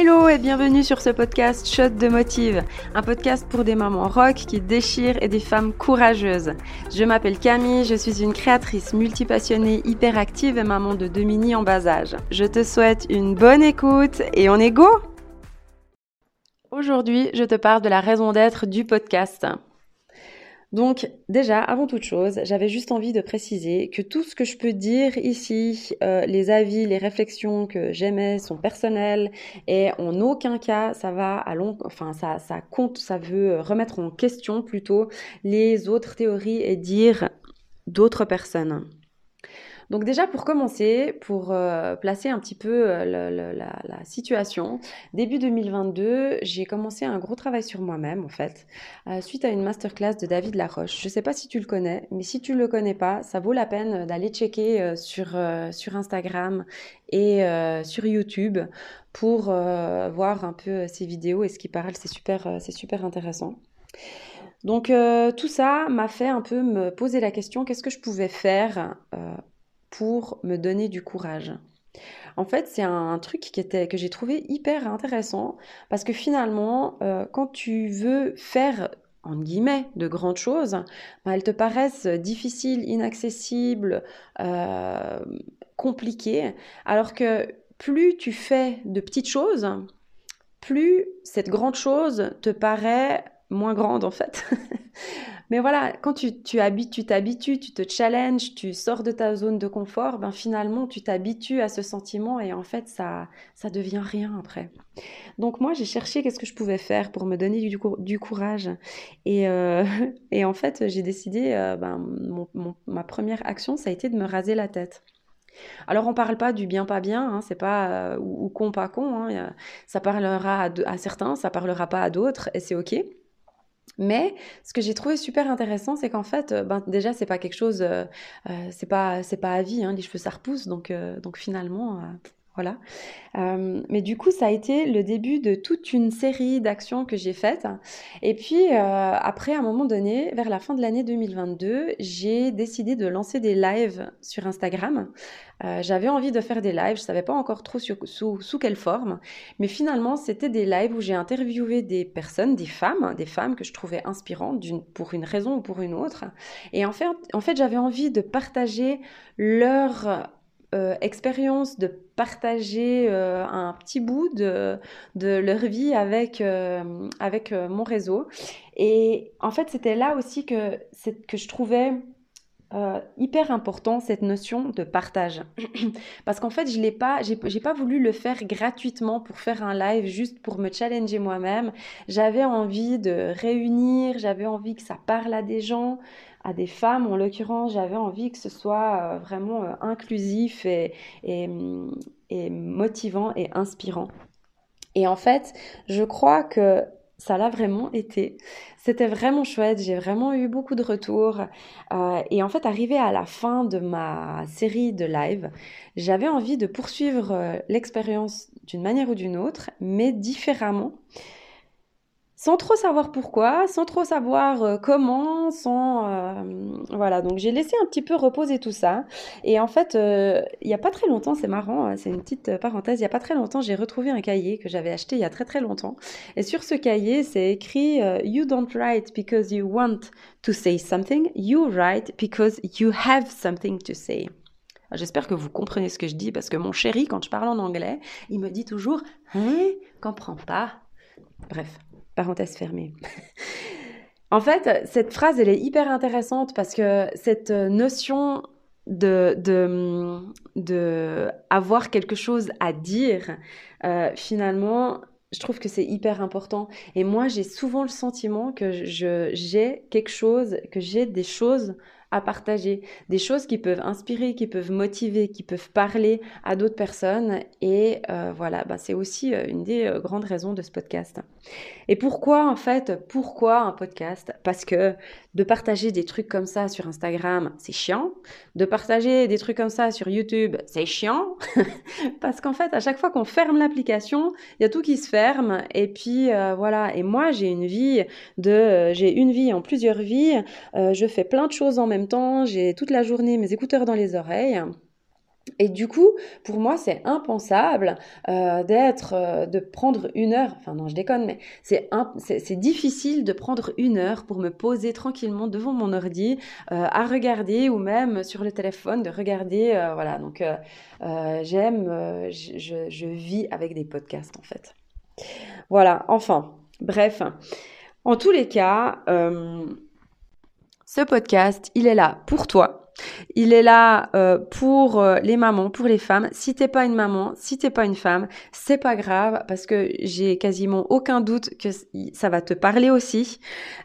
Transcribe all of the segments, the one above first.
Hello et bienvenue sur ce podcast Shot de Motive, un podcast pour des mamans rock qui déchirent et des femmes courageuses. Je m'appelle Camille, je suis une créatrice multipassionnée, hyperactive et maman de deux mini en bas âge. Je te souhaite une bonne écoute et on est go Aujourd'hui, je te parle de la raison d'être du podcast. Donc déjà, avant toute chose, j'avais juste envie de préciser que tout ce que je peux dire ici, euh, les avis, les réflexions que j'aimais sont personnelles et en aucun cas ça va à long, enfin ça, ça compte, ça veut remettre en question plutôt les autres théories et dire d'autres personnes. Donc déjà pour commencer, pour euh, placer un petit peu euh, la, situation, début 2022, j'ai commencé un gros travail sur moi-même en fait, euh, suite à une masterclass de David Laroche. Je ne sais pas si tu le connais, mais si tu ne le connais pas, ça vaut la peine d'aller checker sur, Instagram et sur YouTube pour voir un peu ses vidéos et ce qu'il parle, c'est super, c'est super intéressant. Donc tout ça m'a fait un peu me poser la question qu'est-ce que je pouvais faire pour me donner du courage. En fait, c'est un truc qui était, que j'ai trouvé hyper intéressant parce que finalement, euh, quand tu veux faire en guillemets, de grandes choses, bah, elles te paraissent difficiles, inaccessibles, euh, compliquées, alors que plus tu fais de petites choses, plus cette grande chose te paraît moins grande en fait. Mais voilà, quand tu, tu t'habitues, tu te challenges, tu sors de ta zone de confort, ben finalement, tu t'habitues à ce sentiment et en fait, ça, ça devient rien après. Donc moi, j'ai cherché qu'est-ce que je pouvais faire pour me donner du, du courage. Et, euh, et, en fait, j'ai décidé, euh, ben, ma première action, ça a été de me raser la tête. Alors on parle pas du bien pas bien, hein, c'est pas euh, ou, con pas con, hein, ça parlera à, à, certains, ça parlera pas à d'autres et c'est ok. Mais ce que j'ai trouvé super intéressant, c'est qu'en fait, euh, ben, déjà, c'est pas quelque chose, euh, euh, c'est pas, c'est pas à vie, hein, les cheveux ça repousse, donc, donc finalement, voilà. Euh, mais du coup, ça a été le début de toute une série d'actions que j'ai faites. Et puis, euh, après, à un moment donné, vers la fin de l'année 2022, j'ai décidé de lancer des lives sur Instagram. Euh, j'avais envie de faire des lives, je savais pas encore trop sous, sous, quelle forme, mais finalement, c'était des lives où j'ai interviewé des personnes, des femmes, des femmes que je trouvais inspirantes pour une raison ou pour une autre. Et en fait, en fait j'avais envie de partager leur euh, expérience de partager euh, un petit bout de, de leur vie avec, euh, avec mon réseau. Et en fait, c'était là aussi que, que je trouvais hyper important cette notion de partage. Parce qu'en fait, je l'ai pas, j'ai pas voulu le faire gratuitement pour faire un live juste pour me challenger moi-même. J'avais envie de réunir, j'avais envie que ça parle à des gens à des femmes. En l'occurrence, j'avais envie que ce soit euh, vraiment euh, inclusif et, et, motivant et inspirant. Et en fait, je crois que ça l'a vraiment été. C'était vraiment chouette, j'ai vraiment eu beaucoup de retours. Euh, et en fait, arrivé à la fin de ma série de live, j'avais envie de poursuivre l'expérience d'une manière ou d'une autre, mais différemment sans trop savoir pourquoi, sans trop savoir euh, comment, sans euh, voilà. Donc j'ai laissé un petit peu reposer tout ça. Et en fait, euh, il n'y a pas très longtemps, c'est marrant, hein, c'est une petite parenthèse. Il n'y a pas très longtemps, j'ai retrouvé un cahier que j'avais acheté il y a très très longtemps. Et sur ce cahier, c'est écrit "You don't write because you want to say something. You write because you have something to say." J'espère que vous comprenez ce que je dis parce que mon chéri, quand je parle en anglais, il me dit toujours Hein, comprends pas. Bref, Parenthèse fermée. en fait, cette phrase, elle est hyper intéressante parce que cette notion de, de, avoir quelque chose à dire, euh, finalement, je trouve que c'est hyper important. Et moi, j'ai souvent le sentiment que j'ai quelque chose, que j'ai des choses à partager, des choses qui peuvent inspirer, qui peuvent motiver, qui peuvent parler à d'autres personnes. Et euh, voilà, bah, c'est aussi euh, une des euh, grandes raisons de ce podcast. Et pourquoi en fait, pourquoi un podcast? Parce que de partager des trucs comme ça sur Instagram, c'est chiant. De partager des trucs comme ça sur YouTube, c'est chiant. Parce qu'en fait, à chaque fois qu'on ferme l'application, il y a tout qui se ferme. Et puis voilà. Et moi, j'ai une vie de, j'ai une vie en plusieurs vies. je fais plein de choses en même temps, j'ai toute la journée mes écouteurs dans les oreilles. Et du coup, pour moi, c'est impensable euh, d'être, euh, de prendre une heure. Enfin non, je déconne, mais c'est c'est difficile de prendre une heure pour me poser tranquillement devant mon ordi euh, à regarder ou même sur le téléphone de regarder. Voilà, donc j'aime, je, je, vis avec des podcasts en fait. Voilà. Enfin, bref. En tous les cas, ce podcast, il est là pour toi il est là euh, pour euh, les mamans, pour les femmes. Si t'es pas une maman, si t'es pas une femme, c'est pas grave parce que j'ai quasiment aucun doute que ça va te parler aussi.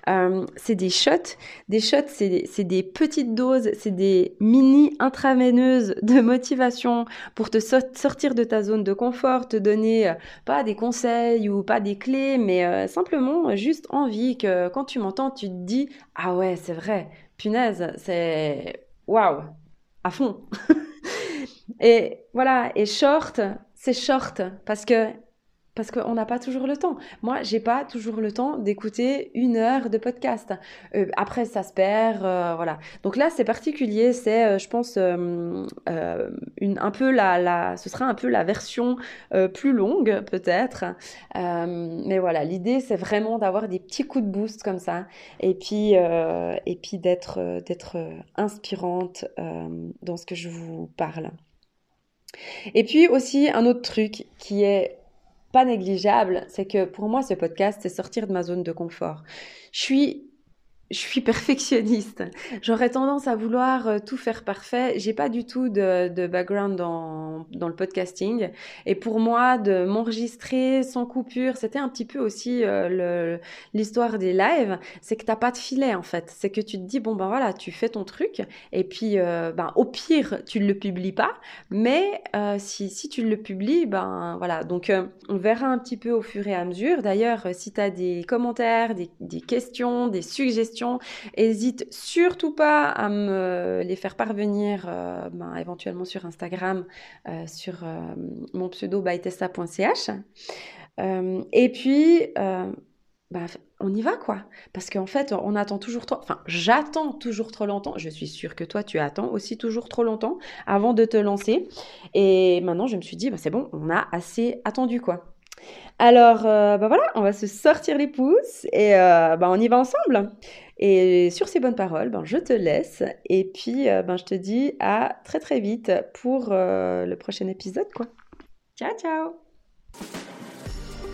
Euh, c'est des shots, des shots, c'est des, petites doses, c'est des mini intraveineuses de motivation pour te sortir de ta zone de confort, te donner pas des conseils ou pas des clés, mais simplement juste envie que quand tu m'entends, tu te dis ah ouais c'est vrai, punaise, c'est waouh, à fond. et voilà, et short, c'est short parce que parce qu'on n'a pas toujours le temps. Moi, j'ai pas toujours le temps d'écouter une heure de podcast. Euh, après, ça se perd, euh, voilà. Donc là, c'est particulier. C'est, euh, je pense, un peu la, la, ce sera un peu la version plus longue, peut-être. mais voilà, l'idée, c'est vraiment d'avoir des petits coups de boost comme ça, et puis, et puis d'être, d'être inspirante dans ce que je vous parle. Et puis aussi un autre truc qui est pas négligeable, c'est que pour moi, ce podcast, c'est sortir de ma zone de confort. Je suis je suis perfectionniste. J'aurais tendance à vouloir euh, tout faire parfait. J'ai pas du tout de, background dans, dans, le podcasting. Et pour moi, de m'enregistrer sans coupure, c'était un petit peu aussi euh, l'histoire des lives. C'est que t'as pas de filet en fait. C'est que tu te dis bon ben voilà, tu fais ton truc et puis euh, ben au pire tu ne le publies pas. Mais euh, si si tu le publies, ben voilà. Donc on verra un petit peu au fur et à mesure. D'ailleurs, si tu as des commentaires, des, des questions, des suggestions Hésite surtout pas à me les faire parvenir euh, ben, éventuellement sur Instagram, euh, sur euh, mon pseudo bytesta.ch. et puis, ben, on y va quoi. Parce qu'en fait, on attend toujours trop, enfin, j'attends toujours trop longtemps. Je suis sûre que toi, tu attends aussi toujours trop longtemps avant de te lancer. Et maintenant, je me suis dit, ben, c'est bon, on a assez attendu quoi. Alors, ben voilà, on va se sortir les pouces et ben, on y va ensemble. Et sur ces bonnes paroles, ben, je te laisse et puis euh, ben, je te dis à très très vite pour euh, le prochain épisode. Quoi. Ciao ciao